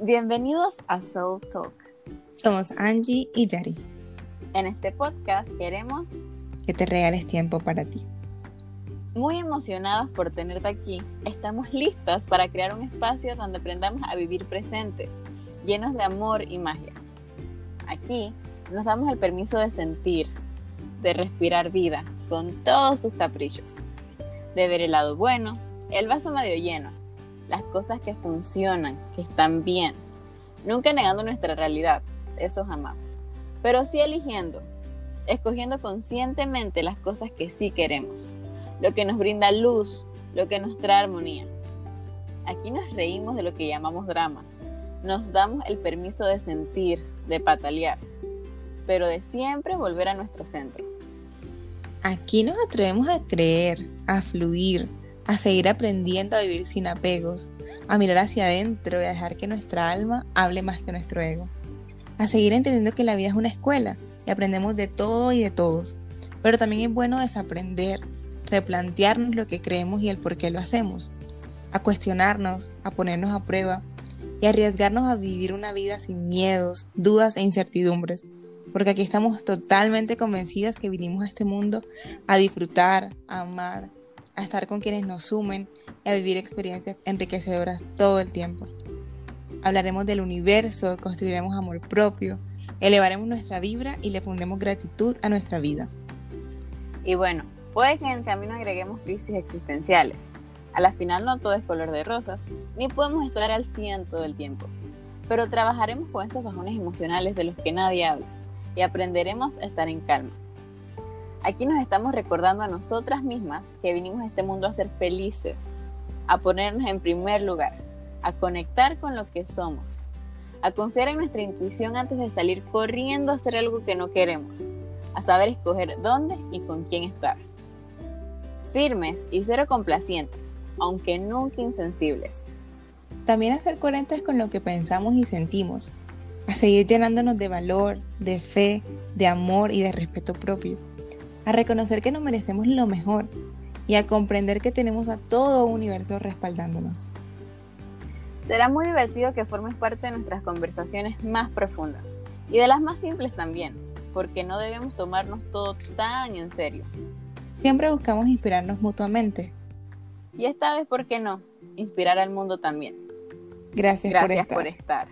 Bienvenidos a Soul Talk. Somos Angie y Yari. En este podcast queremos que te regales tiempo para ti. Muy emocionados por tenerte aquí, estamos listas para crear un espacio donde aprendamos a vivir presentes, llenos de amor y magia. Aquí nos damos el permiso de sentir, de respirar vida con todos sus caprichos, de ver el lado bueno, el vaso medio lleno, las cosas que funcionan, que están bien, nunca negando nuestra realidad, eso jamás, pero sí eligiendo, escogiendo conscientemente las cosas que sí queremos lo que nos brinda luz, lo que nos trae armonía. Aquí nos reímos de lo que llamamos drama, nos damos el permiso de sentir, de patalear, pero de siempre volver a nuestro centro. Aquí nos atrevemos a creer, a fluir, a seguir aprendiendo a vivir sin apegos, a mirar hacia adentro y a dejar que nuestra alma hable más que nuestro ego, a seguir entendiendo que la vida es una escuela y aprendemos de todo y de todos, pero también es bueno desaprender, replantearnos lo que creemos y el por qué lo hacemos, a cuestionarnos, a ponernos a prueba y arriesgarnos a vivir una vida sin miedos, dudas e incertidumbres, porque aquí estamos totalmente convencidas que vinimos a este mundo a disfrutar, a amar, a estar con quienes nos sumen y a vivir experiencias enriquecedoras todo el tiempo. Hablaremos del universo, construiremos amor propio, elevaremos nuestra vibra y le pondremos gratitud a nuestra vida. Y bueno, Puede que en el camino agreguemos crisis existenciales. A la final no todo es color de rosas, ni podemos estar al 100 todo el tiempo. Pero trabajaremos con esos bajones emocionales de los que nadie habla y aprenderemos a estar en calma. Aquí nos estamos recordando a nosotras mismas que vinimos a este mundo a ser felices, a ponernos en primer lugar, a conectar con lo que somos, a confiar en nuestra intuición antes de salir corriendo a hacer algo que no queremos, a saber escoger dónde y con quién estar firmes y cero complacientes, aunque nunca insensibles. También a ser coherentes con lo que pensamos y sentimos, a seguir llenándonos de valor, de fe, de amor y de respeto propio, a reconocer que nos merecemos lo mejor y a comprender que tenemos a todo un universo respaldándonos. Será muy divertido que formes parte de nuestras conversaciones más profundas y de las más simples también, porque no debemos tomarnos todo tan en serio. Siempre buscamos inspirarnos mutuamente. Y esta vez, ¿por qué no? Inspirar al mundo también. Gracias, Gracias por estar.